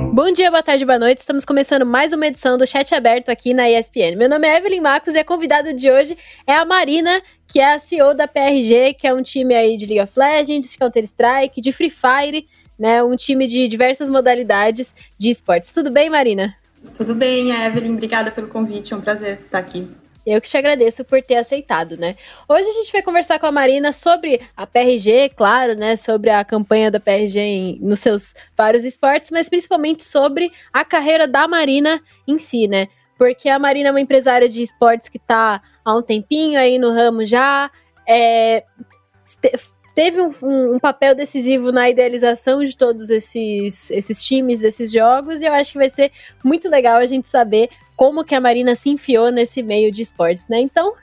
Bom dia, boa tarde, boa noite. Estamos começando mais uma edição do Chat Aberto aqui na ESPN. Meu nome é Evelyn Marcos e a convidada de hoje é a Marina, que é a CEO da PRG, que é um time aí de League of Legends, de Counter-Strike, de Free Fire, né? Um time de diversas modalidades de esportes. Tudo bem, Marina? Tudo bem, Evelyn. Obrigada pelo convite. É um prazer estar aqui. Eu que te agradeço por ter aceitado, né? Hoje a gente vai conversar com a Marina sobre a PRG, claro, né? Sobre a campanha da PRG em, nos seus vários esportes, mas principalmente sobre a carreira da Marina em si, né? Porque a Marina é uma empresária de esportes que está há um tempinho aí no ramo já. É, teve um, um, um, papel decisivo na idealização de todos esses, esses times, esses jogos, e eu acho que vai ser muito legal a gente saber como que a Marina se enfiou nesse meio de esportes, né? Então,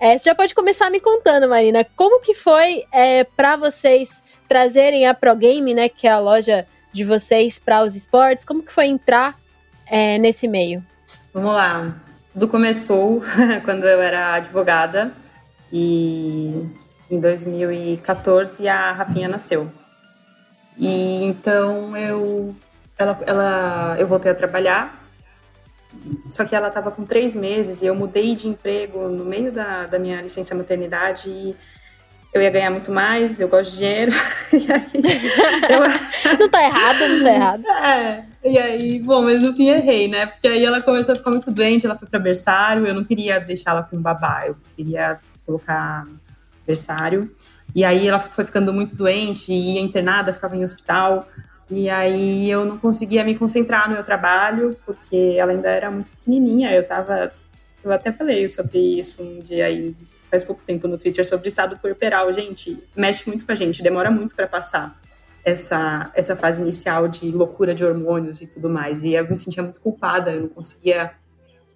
é, você já pode começar me contando, Marina, como que foi é, para vocês trazerem a Pro Game, né, que é a loja de vocês para os esportes, como que foi entrar é, nesse meio? Vamos lá, tudo começou quando eu era advogada e em 2014 a Rafinha nasceu. E então eu, ela, ela, eu voltei a trabalhar só que ela estava com três meses e eu mudei de emprego no meio da, da minha licença maternidade e eu ia ganhar muito mais, eu gosto de dinheiro. e aí, eu... não tá errado, não tá errado. É, e aí, bom, mas no fim errei, né? Porque aí ela começou a ficar muito doente, ela foi para berçário, eu não queria deixá-la com babá, eu queria colocar berçário. E aí ela foi ficando muito doente, ia internada, ficava em hospital. E aí eu não conseguia me concentrar no meu trabalho, porque ela ainda era muito pequenininha. Eu tava. Eu até falei sobre isso um dia aí, faz pouco tempo no Twitter, sobre estado puerperal. Gente, mexe muito com a gente, demora muito para passar essa, essa fase inicial de loucura de hormônios e tudo mais. E eu me sentia muito culpada, eu não conseguia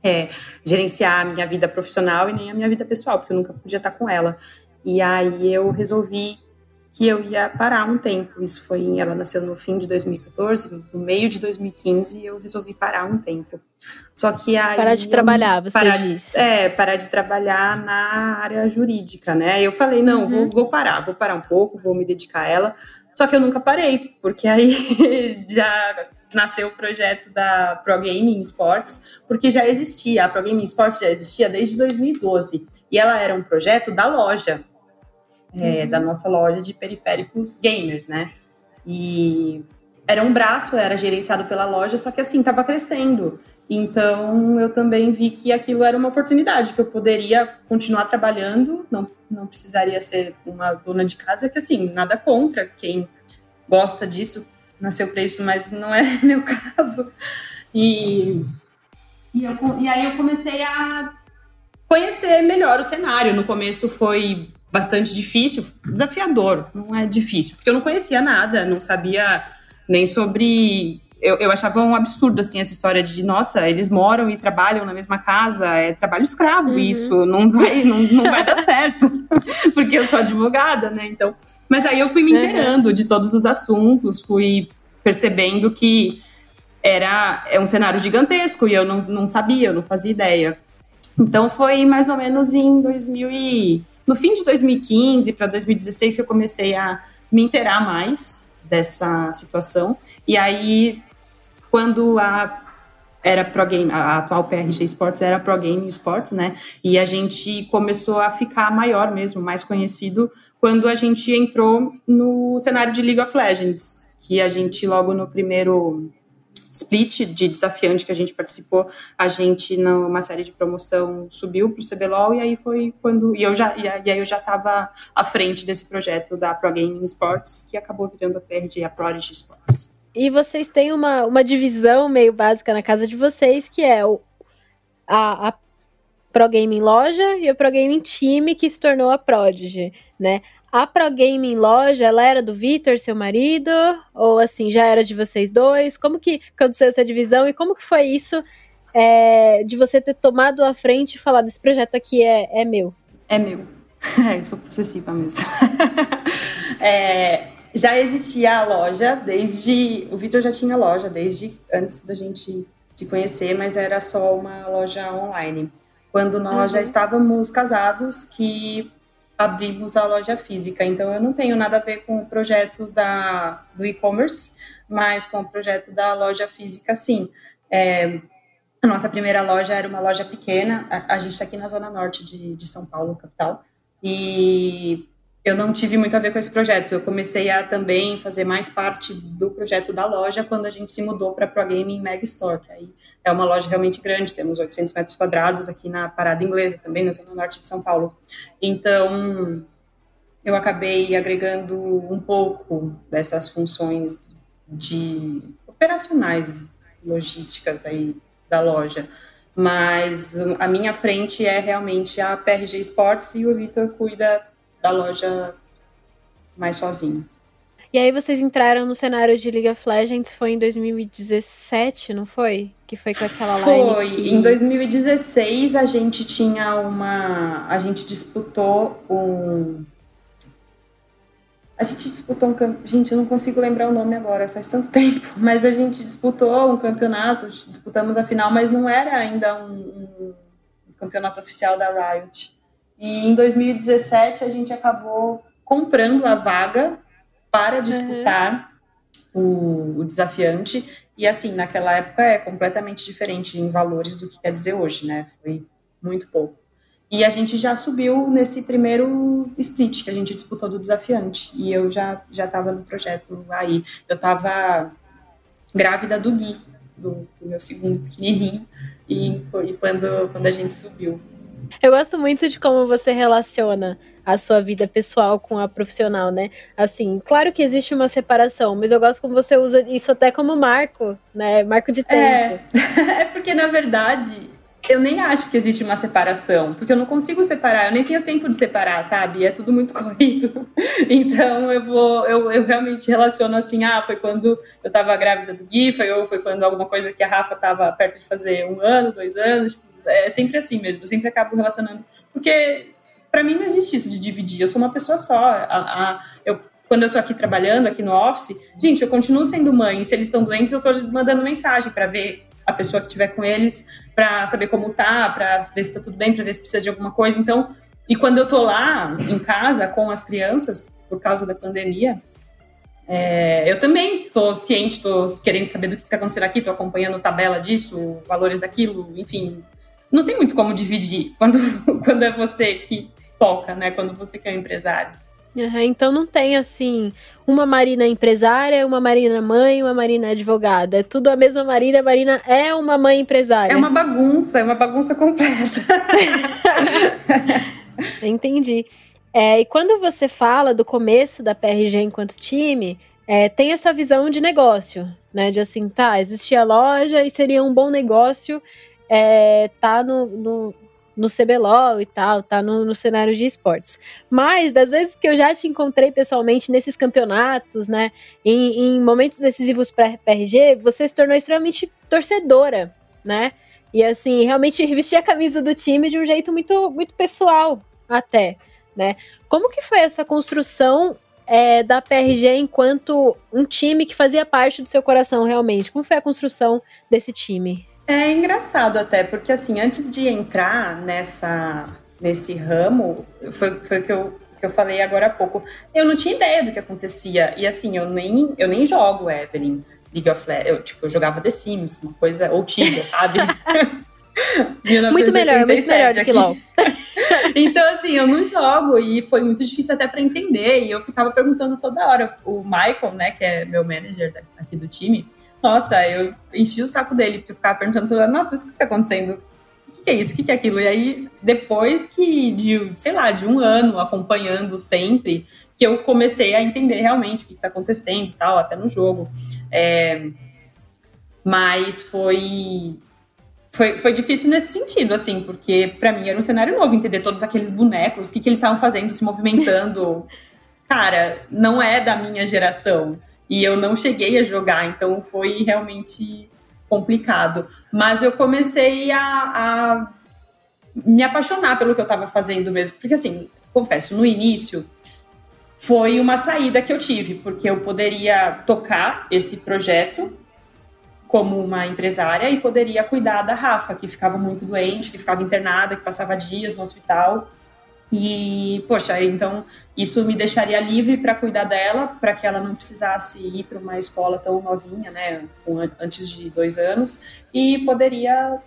é, gerenciar a minha vida profissional e nem a minha vida pessoal, porque eu nunca podia estar com ela. E aí eu resolvi que eu ia parar um tempo. Isso foi, ela nasceu no fim de 2014, no meio de 2015, eu resolvi parar um tempo. Só que aí parar de trabalhar, você parar disse. De, é, parar de trabalhar na área jurídica, né? Eu falei, não, uhum. vou, vou parar, vou parar um pouco, vou me dedicar a ela. Só que eu nunca parei, porque aí já nasceu o projeto da Pro Gaming Sports, porque já existia, a Pro Gaming Sports já existia desde 2012. E ela era um projeto da loja, é, uhum. da nossa loja de periféricos gamers, né? E era um braço, era gerenciado pela loja, só que assim, estava crescendo. Então eu também vi que aquilo era uma oportunidade, que eu poderia continuar trabalhando, não, não precisaria ser uma dona de casa, que assim, nada contra quem gosta disso, nasceu para isso, mas não é meu caso. E, e, eu, e aí eu comecei a conhecer melhor o cenário. No começo foi bastante difícil, desafiador, não é difícil, porque eu não conhecia nada, não sabia nem sobre. Eu, eu achava um absurdo, assim, essa história de, nossa, eles moram e trabalham na mesma casa, é trabalho escravo uhum. isso, não vai, não, não vai dar certo, porque eu sou advogada, né, então... Mas aí eu fui me inteirando uhum. de todos os assuntos, fui percebendo que era é um cenário gigantesco e eu não, não sabia, eu não fazia ideia. Então foi mais ou menos em 2000 e no fim de 2015 para 2016 que eu comecei a me inteirar mais dessa situação. E aí, quando a era Pro Game, a atual PRG Sports era Pro Game Sports, né? E a gente começou a ficar maior mesmo, mais conhecido, quando a gente entrou no cenário de League of Legends, que a gente logo no primeiro split de desafiante que a gente participou, a gente numa série de promoção subiu para o CBLOL e aí foi quando e eu já e aí eu já estava à frente desse projeto da Pro Gaming Sports que acabou virando a PRG, a Prodigy Sports. E vocês têm uma, uma divisão meio básica na casa de vocês que é o, a, a Pro Gaming Loja e o Pro Gaming Time que se tornou a Prodigy, né? A Pro Gaming Loja, ela era do Vitor, seu marido? Ou assim, já era de vocês dois? Como que aconteceu essa divisão e como que foi isso é, de você ter tomado a frente e falar desse projeto aqui é, é meu? É meu. eu sou possessiva mesmo. é, já existia a loja desde. O Vitor já tinha loja desde antes da gente se conhecer, mas era só uma loja online. Quando nós uhum. já estávamos casados, que abrimos a loja física. Então, eu não tenho nada a ver com o projeto da, do e-commerce, mas com o projeto da loja física, sim. É, a nossa primeira loja era uma loja pequena, a, a gente está aqui na zona norte de, de São Paulo, capital, e eu não tive muito a ver com esse projeto. Eu comecei a também fazer mais parte do projeto da loja quando a gente se mudou para Pro Gaming Mega Store, que aí é uma loja realmente grande, temos 800 metros quadrados aqui na Parada Inglesa, também na zona norte de São Paulo. Então, eu acabei agregando um pouco dessas funções de operacionais, logísticas aí da loja. Mas a minha frente é realmente a PRG Sports e o Vitor cuida da loja mais sozinho. E aí vocês entraram no cenário de League of Legends, foi em 2017, não foi? Que foi com aquela line Foi, que... em 2016 a gente tinha uma... A gente disputou um... A gente disputou um campeonato. Gente, eu não consigo lembrar o nome agora, faz tanto tempo. Mas a gente disputou um campeonato, disputamos a final, mas não era ainda um, um campeonato oficial da Riot. E em 2017 a gente acabou comprando a vaga para disputar uhum. o, o, desafiante. E assim, naquela época é completamente diferente em valores do que quer dizer hoje, né? Foi muito pouco. E a gente já subiu nesse primeiro split que a gente disputou do desafiante. E eu já já estava no projeto aí. Eu estava grávida do Gui, do, do meu segundo pequenininho, e, e quando, quando a gente subiu. Eu gosto muito de como você relaciona a sua vida pessoal com a profissional, né? Assim, claro que existe uma separação, mas eu gosto como você usa isso até como marco, né? Marco de tempo. É, é porque na verdade eu nem acho que existe uma separação, porque eu não consigo separar, eu nem tenho tempo de separar, sabe? É tudo muito corrido. Então eu vou, eu, eu realmente relaciono assim, ah, foi quando eu tava grávida do Gui, foi, ou foi quando alguma coisa que a Rafa tava perto de fazer um ano, dois anos, tipo, é sempre assim mesmo, eu sempre acabo relacionando. Porque para mim não existe isso de dividir, eu sou uma pessoa só. A, a, eu, quando eu tô aqui trabalhando, aqui no office, gente, eu continuo sendo mãe. Se eles estão doentes, eu tô mandando mensagem para ver a pessoa que estiver com eles, para saber como tá, para ver se tá tudo bem, para ver se precisa de alguma coisa. Então, e quando eu tô lá em casa com as crianças, por causa da pandemia, é, eu também tô ciente, tô querendo saber do que está acontecendo aqui, tô acompanhando tabela disso, valores daquilo, enfim, não tem muito como dividir quando, quando é você que toca, né? Quando você que é o empresário. Uhum, então não tem assim uma Marina empresária, uma Marina mãe, uma Marina advogada. É tudo a mesma Marina. A Marina é uma mãe empresária. É uma bagunça, é uma bagunça completa. Entendi. É, e quando você fala do começo da PRG enquanto time, é, tem essa visão de negócio, né? De assim, tá, existia a loja e seria um bom negócio é, tá no, no, no CBLOL e tal, tá no, no cenário de esportes. Mas, das vezes que eu já te encontrei pessoalmente nesses campeonatos, né, em, em momentos decisivos para PRG, você se tornou extremamente torcedora, né? E assim, realmente vestia a camisa do time de um jeito muito, muito pessoal, até, né? Como que foi essa construção é, da PRG enquanto um time que fazia parte do seu coração, realmente? Como foi a construção desse time? É engraçado até, porque assim, antes de entrar nessa, nesse ramo, foi, foi o que eu, que eu falei agora há pouco, eu não tinha ideia do que acontecia. E assim, eu nem, eu nem jogo Evelyn League of Legends. Eu, tipo, eu jogava The Sims, uma coisa, ou Tibia, sabe? muito melhor, muito melhor do que LOL. então, assim, eu não jogo e foi muito difícil até para entender. E eu ficava perguntando toda hora. O Michael, né, que é meu manager aqui do time, nossa, eu enchi o saco dele, porque eu ficava perguntando nossa, mas o que tá acontecendo? O que, que é isso? O que, que é aquilo? E aí, depois que, de, sei lá, de um ano acompanhando sempre, que eu comecei a entender realmente o que, está acontecendo e tal, até no jogo. É, mas foi foi, foi difícil nesse sentido, assim, porque para mim era um cenário novo entender todos aqueles bonecos, o que, que eles estavam fazendo, se movimentando. Cara, não é da minha geração. E eu não cheguei a jogar, então foi realmente complicado. Mas eu comecei a, a me apaixonar pelo que eu estava fazendo mesmo. Porque, assim, confesso, no início foi uma saída que eu tive, porque eu poderia tocar esse projeto como uma empresária e poderia cuidar da Rafa, que ficava muito doente, que ficava internada, que passava dias no hospital. E, poxa, então isso me deixaria livre para cuidar dela, para que ela não precisasse ir para uma escola tão novinha, né, antes de dois anos, e poderia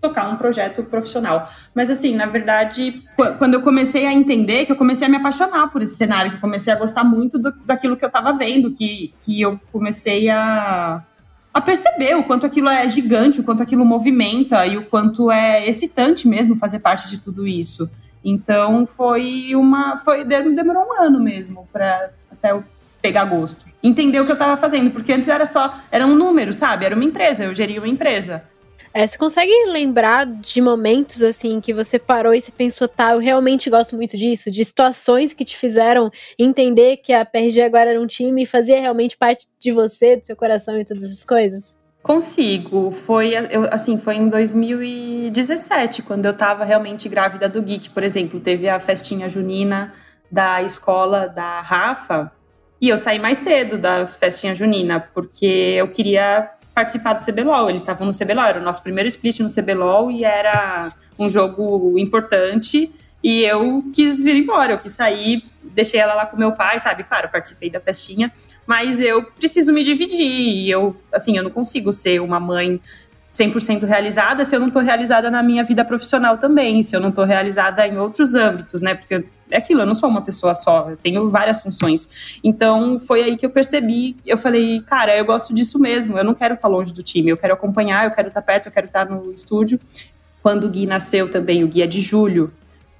tocar um projeto profissional. Mas assim, na verdade, quando eu comecei a entender, que eu comecei a me apaixonar por esse cenário, que eu comecei a gostar muito do, daquilo que eu estava vendo, que, que eu comecei a, a perceber o quanto aquilo é gigante, o quanto aquilo movimenta e o quanto é excitante mesmo fazer parte de tudo isso. Então foi uma, foi demorou um ano mesmo para até eu pegar gosto, entender o que eu estava fazendo, porque antes era só era um número, sabe? Era uma empresa, eu geria uma empresa. É, você consegue lembrar de momentos assim que você parou e você pensou, tá, eu realmente gosto muito disso, de situações que te fizeram entender que a PRG agora era um time e fazia realmente parte de você, do seu coração e todas essas coisas? Consigo. Foi eu, assim, foi em 2017, quando eu estava realmente grávida do Geek, por exemplo, teve a festinha junina da escola da Rafa, e eu saí mais cedo da festinha junina, porque eu queria participar do CBLOL. Eles estavam no CBLOL, era o nosso primeiro split no CBLOL e era um jogo importante. E eu quis vir embora, eu quis sair, deixei ela lá com meu pai, sabe? Claro, participei da festinha, mas eu preciso me dividir. E eu, assim, eu não consigo ser uma mãe 100% realizada se eu não estou realizada na minha vida profissional também, se eu não estou realizada em outros âmbitos, né? Porque é aquilo, eu não sou uma pessoa só, eu tenho várias funções. Então foi aí que eu percebi, eu falei, cara, eu gosto disso mesmo, eu não quero estar longe do time, eu quero acompanhar, eu quero estar perto, eu quero estar no estúdio. Quando o Gui nasceu também, o Gui é de julho,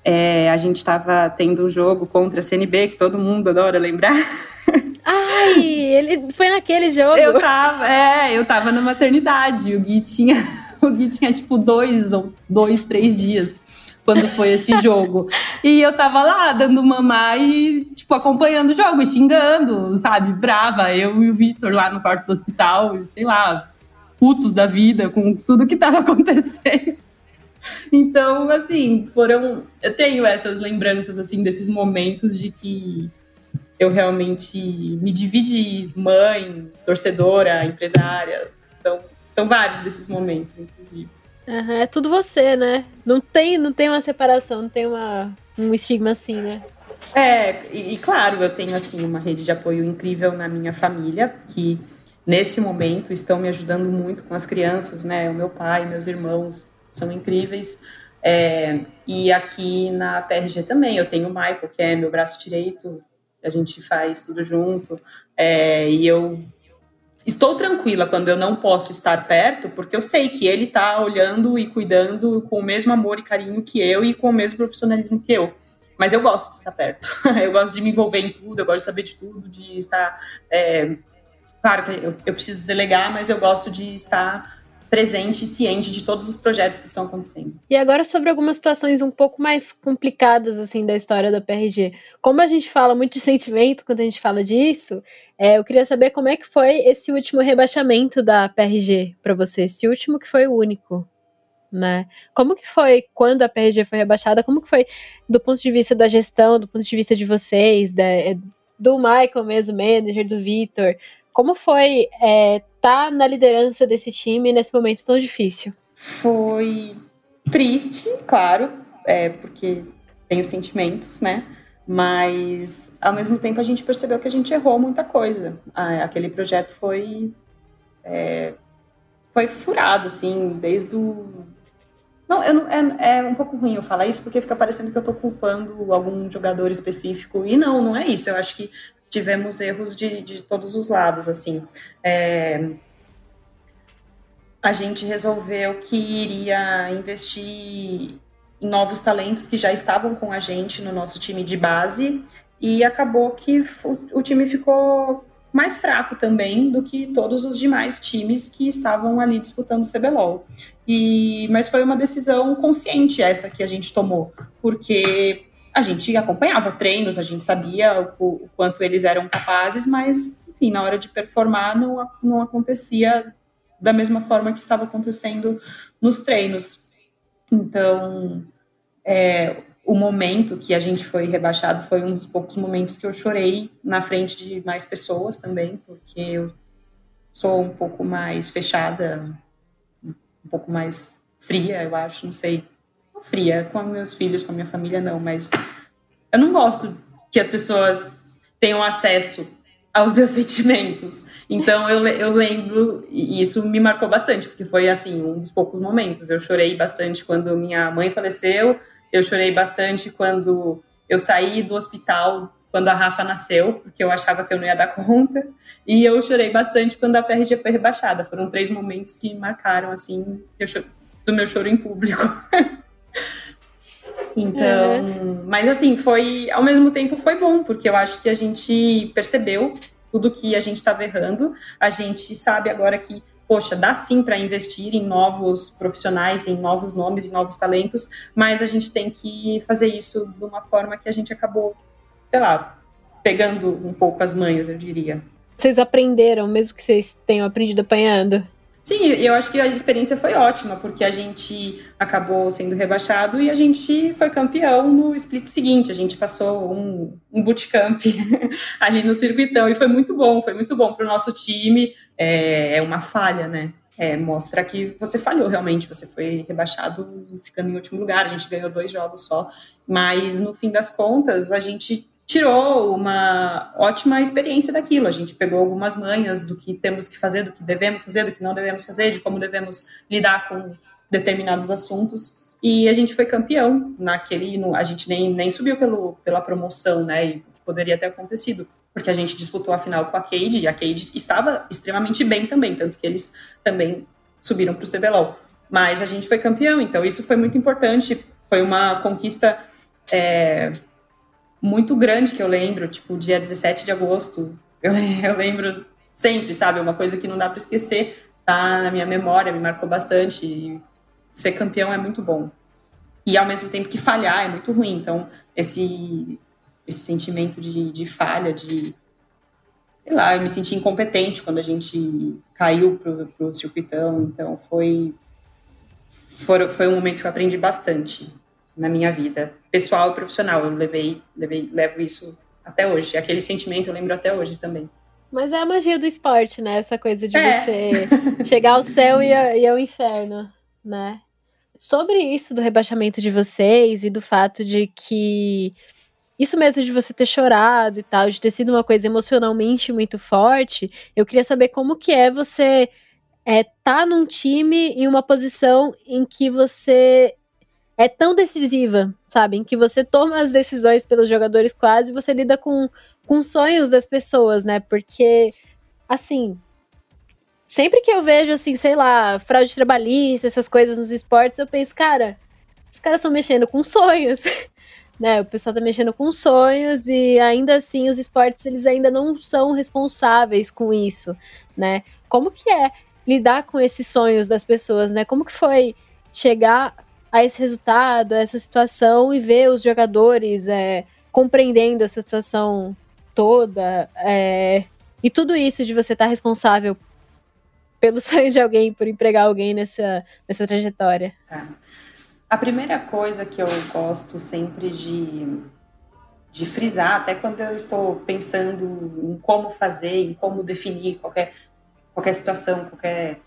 é, a gente estava tendo um jogo contra a CNB, que todo mundo adora lembrar. Ai, ele foi naquele jogo. Eu tava, é, eu tava na maternidade. O Gui tinha, o Gui tinha tipo dois ou dois, três dias quando foi esse jogo. E eu tava lá dando mamar e, tipo, acompanhando o jogo, xingando, sabe? Brava. Eu e o Vitor lá no quarto do hospital, sei lá, putos da vida com tudo que tava acontecendo. Então, assim, foram. Eu tenho essas lembranças, assim, desses momentos de que eu realmente me dividi, mãe, torcedora, empresária. São, são vários desses momentos, inclusive. Uhum, é tudo você, né? Não tem, não tem uma separação, não tem uma, um estigma assim, né? É, e, e, claro, eu tenho assim uma rede de apoio incrível na minha família, que nesse momento estão me ajudando muito com as crianças, né? O meu pai, meus irmãos são incríveis. É, e aqui na PRG também, eu tenho o Michael, que é meu braço direito, a gente faz tudo junto, é, e eu estou tranquila quando eu não posso estar perto, porque eu sei que ele está olhando e cuidando com o mesmo amor e carinho que eu e com o mesmo profissionalismo que eu. Mas eu gosto de estar perto. eu gosto de me envolver em tudo, eu gosto de saber de tudo, de estar. É, claro que eu, eu preciso delegar, mas eu gosto de estar presente e ciente de todos os projetos que estão acontecendo. E agora sobre algumas situações um pouco mais complicadas assim da história da PRG. Como a gente fala muito de sentimento quando a gente fala disso, é, eu queria saber como é que foi esse último rebaixamento da PRG para você, esse último que foi o único. Né? Como que foi quando a PRG foi rebaixada? Como que foi do ponto de vista da gestão, do ponto de vista de vocês, da, do Michael mesmo, manager, do Vitor? Como foi é, tá na liderança desse time nesse momento tão difícil? Foi triste, claro, é, porque tenho sentimentos, né? Mas ao mesmo tempo a gente percebeu que a gente errou muita coisa. Aquele projeto foi é, foi furado, assim, desde o não, eu, é, é um pouco ruim eu falar isso porque fica parecendo que eu tô culpando algum jogador específico e não, não é isso. Eu acho que tivemos erros de, de todos os lados, assim. É, a gente resolveu que iria investir em novos talentos que já estavam com a gente no nosso time de base e acabou que o, time ficou mais fraco também do que todos os demais times que estavam ali disputando o CBLOL. E, mas foi uma decisão consciente essa que a gente tomou, porque a gente acompanhava treinos, a gente sabia o, o, quanto eles eram capazes, mas, enfim, na hora de performar não, não acontecia da mesma forma que estava acontecendo nos treinos. Então, é, o momento que a gente foi rebaixado foi um dos poucos momentos que eu chorei na frente de mais pessoas também, porque eu sou um pouco mais fechada, um pouco mais fria, eu acho, não sei fria com meus filhos, com a minha família, não, mas eu não gosto que as pessoas tenham acesso aos meus sentimentos. Então eu, eu lembro, e isso me marcou bastante, porque foi assim, um dos poucos momentos. Eu chorei bastante quando minha mãe faleceu, eu chorei bastante quando eu saí do hospital quando a Rafa nasceu, porque eu achava que eu não ia dar conta, e eu chorei bastante quando a PRG foi rebaixada. Foram três momentos que marcaram assim do meu choro em público. Então, uhum. mas assim, foi, ao mesmo tempo foi bom, porque eu acho que a gente percebeu tudo que a gente estava errando, a gente sabe agora que, poxa, dá sim para investir em novos profissionais, em novos nomes, em novos talentos, mas a gente tem que fazer isso de uma forma que a gente acabou, sei lá, pegando um pouco as manhas, eu diria. Vocês aprenderam, mesmo que vocês tenham aprendido apanhando? Sim, eu acho que a experiência foi ótima, porque a gente acabou sendo rebaixado e a gente foi campeão no split seguinte. A gente passou um, um bootcamp ali no circuitão e foi muito bom, foi muito bom para o nosso time. É, é, uma falha, né? É, mostra que você falhou realmente, você foi rebaixado ficando em último lugar. A gente ganhou dois jogos só, mas no fim das contas, a gente tirou uma ótima experiência daquilo. A gente pegou algumas manhas do que temos que fazer, do que devemos fazer, do que não devemos fazer, de como devemos lidar com determinados assuntos. E a gente foi campeão naquele. No, a gente nem, nem subiu pelo, pela promoção, né? E poderia ter acontecido. Porque a gente disputou a final com a Cade e a Cade estava extremamente bem também, tanto que eles também subiram para o CBLOL. Mas a gente foi campeão, então isso foi muito importante. Foi uma conquista é, muito grande que eu lembro, tipo, dia 17 de agosto. Eu, eu lembro sempre, sabe? Uma coisa que não dá para esquecer, tá na minha memória, me marcou bastante. Ser campeão é muito bom. E ao mesmo tempo que falhar é muito ruim. Então, esse, esse sentimento de, de falha, de. Sei lá, eu me senti incompetente quando a gente caiu pro, pro circuitão. Então, foi. Foi, foi um momento que eu aprendi bastante na minha vida, pessoal e profissional. Eu levei, levei, levo isso até hoje. Aquele sentimento eu lembro até hoje também. Mas é a magia do esporte, né? Essa coisa de é. você chegar ao céu e, e ao inferno, né? Sobre isso do rebaixamento de vocês e do fato de que isso mesmo de você ter chorado e tal, de ter sido uma coisa emocionalmente muito forte, eu queria saber como que é você é, tá num time em uma posição em que você é tão decisiva, sabe? Em que você toma as decisões pelos jogadores quase, você lida com, com sonhos das pessoas, né? Porque, assim, sempre que eu vejo, assim, sei lá, fraude trabalhista, essas coisas nos esportes, eu penso, cara, os caras estão mexendo com sonhos, né? O pessoal tá mexendo com sonhos e ainda assim os esportes, eles ainda não são responsáveis com isso, né? Como que é lidar com esses sonhos das pessoas, né? Como que foi chegar a esse resultado, a essa situação e ver os jogadores é, compreendendo essa situação toda. É, e tudo isso de você estar tá responsável pelo sonho de alguém, por empregar alguém nessa, nessa trajetória. Tá. A primeira coisa que eu gosto sempre de, de frisar, até quando eu estou pensando em como fazer, em como definir qualquer, qualquer situação, qualquer,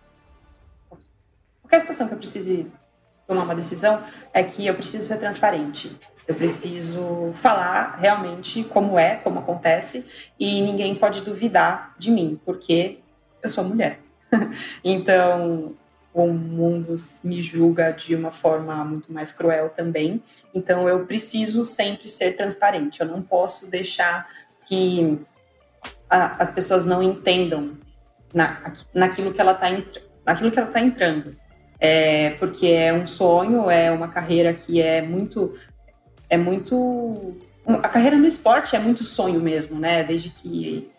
qualquer situação que eu precise tomar uma decisão é que eu preciso ser transparente. Eu preciso falar realmente como é, como acontece, e ninguém pode duvidar de mim, porque eu sou mulher. então, o mundo me julga de uma forma muito mais cruel também. Então, eu preciso sempre ser transparente. Eu não posso deixar que as pessoas não entendam na, naquilo que ela está naquilo que ela está entrando é, porque é um sonho, é uma carreira que é muito, é muito, a carreira no esporte é muito sonho mesmo, né? Desde que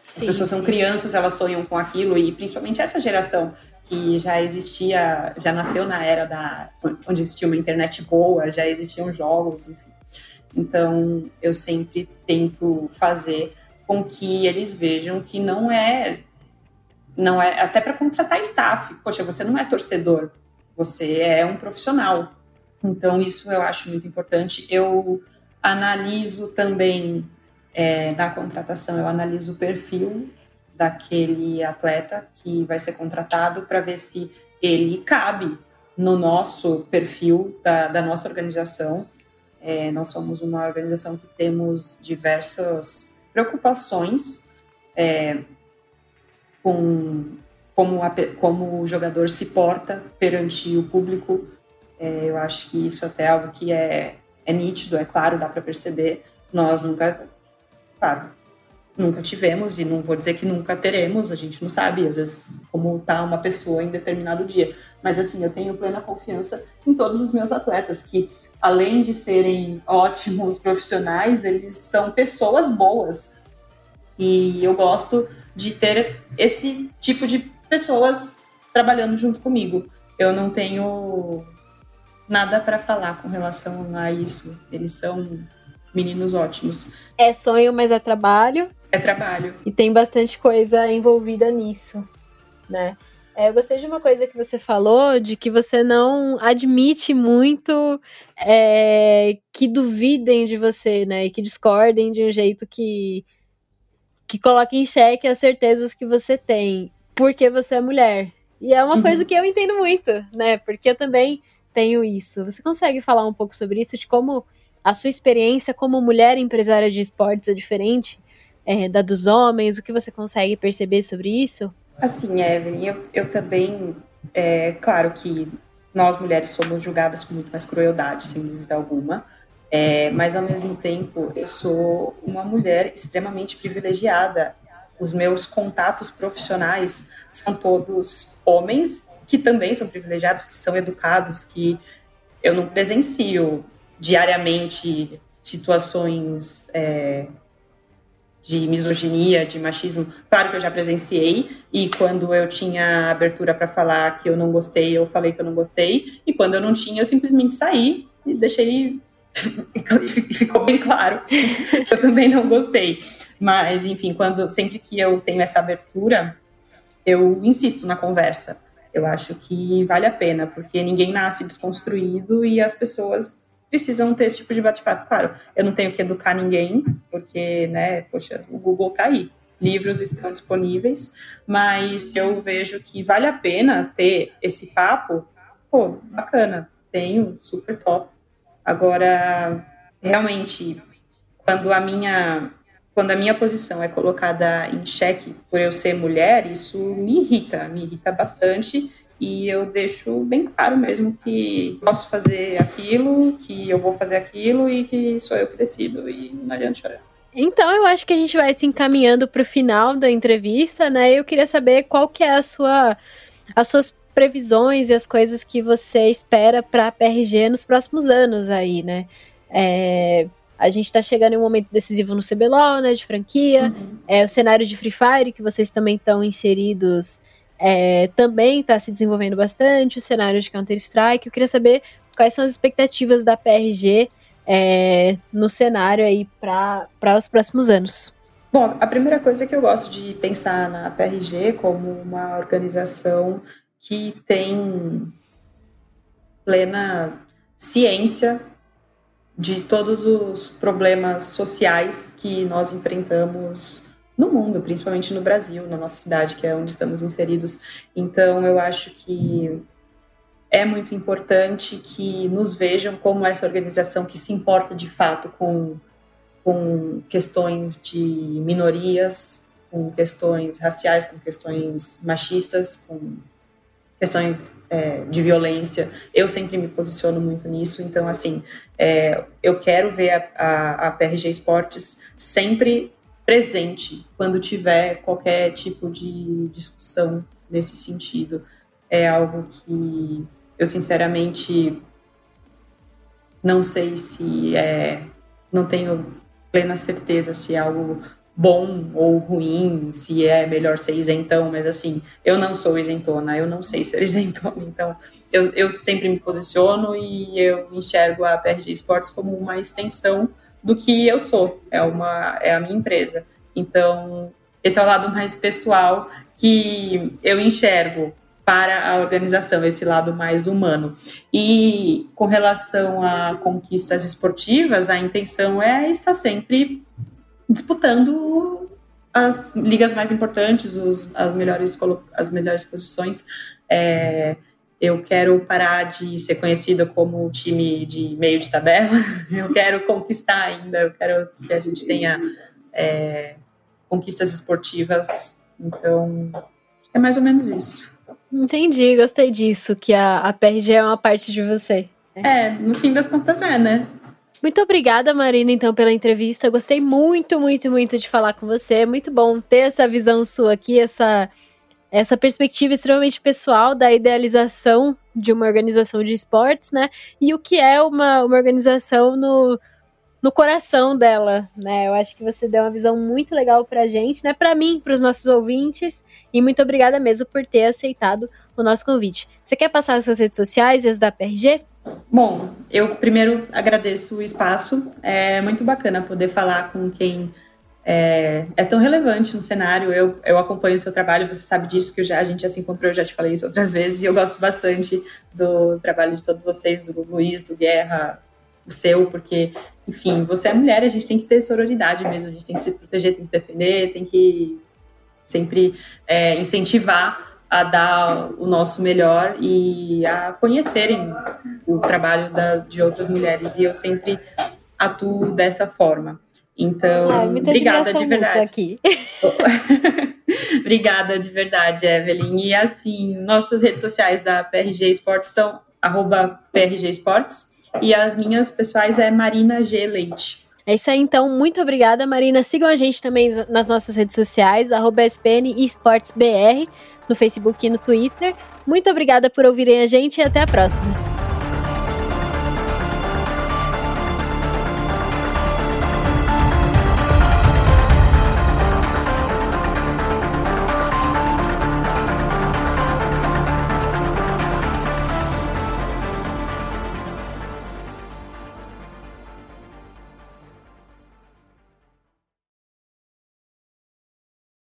sim, as pessoas sim. são crianças, elas sonham com aquilo e principalmente essa geração que já existia, já nasceu na era da onde existia uma internet boa, já existiam jogos, enfim. Então eu sempre tento fazer com que eles vejam que não é não é até para contratar staff. Poxa, você não é torcedor, você é um profissional. Então isso eu acho muito importante. Eu analiso também é, na contratação, eu analiso o perfil daquele atleta que vai ser contratado para ver se ele cabe no nosso perfil da, da nossa organização. É, nós somos uma organização que temos diversas preocupações é, com como, a, como o jogador se porta perante o público. É, eu acho que isso até é algo que é, é nítido, é claro, dá para perceber. Nós nunca, claro, nunca tivemos e não vou dizer que nunca teremos, a gente não sabe às vezes como tá uma pessoa em determinado dia, mas assim, eu tenho plena confiança em todos os meus atletas que além de serem ótimos profissionais, eles são pessoas boas. E eu gosto de ter esse tipo de pessoas trabalhando junto comigo. Eu não tenho nada para falar com relação a isso. Eles são meninos ótimos. É sonho, mas é trabalho. É trabalho. E tem bastante coisa envolvida nisso, né? É, eu gostei de uma coisa que você falou, de que você não admite muito é, que duvidem de você, né? E que discordem de um jeito que, que coloque em xeque as certezas que você tem, porque você é mulher. E é uma uhum. coisa que eu entendo muito, né? Porque eu também tenho isso. Você consegue falar um pouco sobre isso, de como a sua experiência como mulher empresária de esportes é diferente é, da dos homens? O que você consegue perceber sobre isso? Assim, Evelyn, eu, eu também, é claro que nós mulheres somos julgadas com muito mais crueldade, sem dúvida alguma, é, mas ao mesmo tempo eu sou uma mulher extremamente privilegiada. Os meus contatos profissionais são todos homens que também são privilegiados, que são educados, que eu não presencio diariamente situações é, de misoginia, de machismo, claro que eu já presenciei, e quando eu tinha abertura para falar que eu não gostei, eu falei que eu não gostei, e quando eu não tinha, eu simplesmente saí e deixei. Ficou bem claro eu também não gostei. Mas, enfim, quando sempre que eu tenho essa abertura, eu insisto na conversa. Eu acho que vale a pena, porque ninguém nasce desconstruído e as pessoas precisam ter esse tipo de bate-papo. Claro, eu não tenho que educar ninguém, porque, né, poxa, o Google tá aí, livros estão disponíveis, mas eu vejo que vale a pena ter esse papo, pô, bacana, tenho, super top. Agora, realmente, quando a minha quando a minha posição é colocada em xeque por eu ser mulher, isso me irrita, me irrita bastante e eu deixo bem claro mesmo que posso fazer aquilo, que eu vou fazer aquilo e que sou eu que decido e não adianta chorar. Então, eu acho que a gente vai se encaminhando para o final da entrevista, né? Eu queria saber qual que é a sua, as suas previsões e as coisas que você espera para a PRG nos próximos anos aí, né? É, a gente está chegando em um momento decisivo no CBLOL, né, de franquia, uhum. é, o cenário de Free Fire, que vocês também estão inseridos é, também está se desenvolvendo bastante, o cenário de Counter-Strike. Eu queria saber quais são as expectativas da PRG é, no cenário aí para os próximos anos. Bom, a primeira coisa que eu gosto de pensar na PRG como uma organização que tem plena ciência de todos os problemas sociais que nós enfrentamos no mundo, principalmente no Brasil, na nossa cidade, que é onde estamos inseridos. Então, eu acho que é muito importante que nos vejam como essa organização que se importa de fato com, com questões de minorias, com questões raciais, com questões machistas, com questões é, de violência. Eu sempre me posiciono muito nisso, então, assim, é, eu quero ver a, a, a PRG Esportes sempre presente quando tiver qualquer tipo de discussão nesse sentido. É algo que eu sinceramente não sei se é, não tenho plena certeza se é algo bom ou ruim, se é melhor ser isentão, mas assim, eu não sou isentona, eu não sei ser isentona, então eu, eu sempre me posiciono e eu enxergo a PRG Esportes como uma extensão do que eu sou, é, uma, é a minha empresa. Então, esse é o lado mais pessoal que eu enxergo para a organização, esse lado mais humano. E com relação a conquistas esportivas, a intenção é estar sempre disputando as ligas mais importantes, os, as, melhores, as melhores posições. É, eu quero parar de ser conhecida como time de meio de tabela, eu quero conquistar ainda, eu quero que a gente tenha é, conquistas esportivas, então é mais ou menos isso. Entendi, gostei disso, que a, a PRG é uma parte de você. É, no fim das contas é, né? Muito obrigada, Marina, então, pela entrevista. Gostei muito, muito, muito de falar com você. É muito bom ter essa visão sua aqui, essa, essa perspectiva extremamente pessoal da idealização de uma organização de esportes, né? E o que é uma, uma organização no, no coração dela, né? Eu acho que você deu uma visão muito legal pra gente, né? Para mim, para os nossos ouvintes, e muito obrigada mesmo por ter aceitado o nosso convite. Você quer passar as suas redes sociais e as da PRG? Bom, eu primeiro agradeço o espaço. É muito bacana poder falar com quem é, é, tão relevante no cenário. Eu, eu acompanho o seu trabalho, você sabe disso, que já, a gente já se encontrou, eu já te falei isso outras vezes, e eu gosto bastante do trabalho de todos vocês, do Luiz, do Guerra, o seu, porque, enfim, você é mulher, a gente tem que ter sororidade mesmo, a gente tem que se proteger, tem que se defender, tem que sempre é, incentivar a dar o nosso melhor e a conhecerem o trabalho da, de outras mulheres. E eu sempre atuo dessa forma. Então, obrigada de verdade. Aqui. obrigada de verdade, Evelyn. E assim, nossas redes sociais da PRG Esportes são arroba PRG Esportes e as minhas pessoais é Marina G. Leite. É isso aí, então. Muito obrigada, Marina. Sigam a gente também nas nossas redes sociais, arroba SPN BR, no Facebook e no Twitter. Muito obrigada por ouvirem a gente e até a próxima.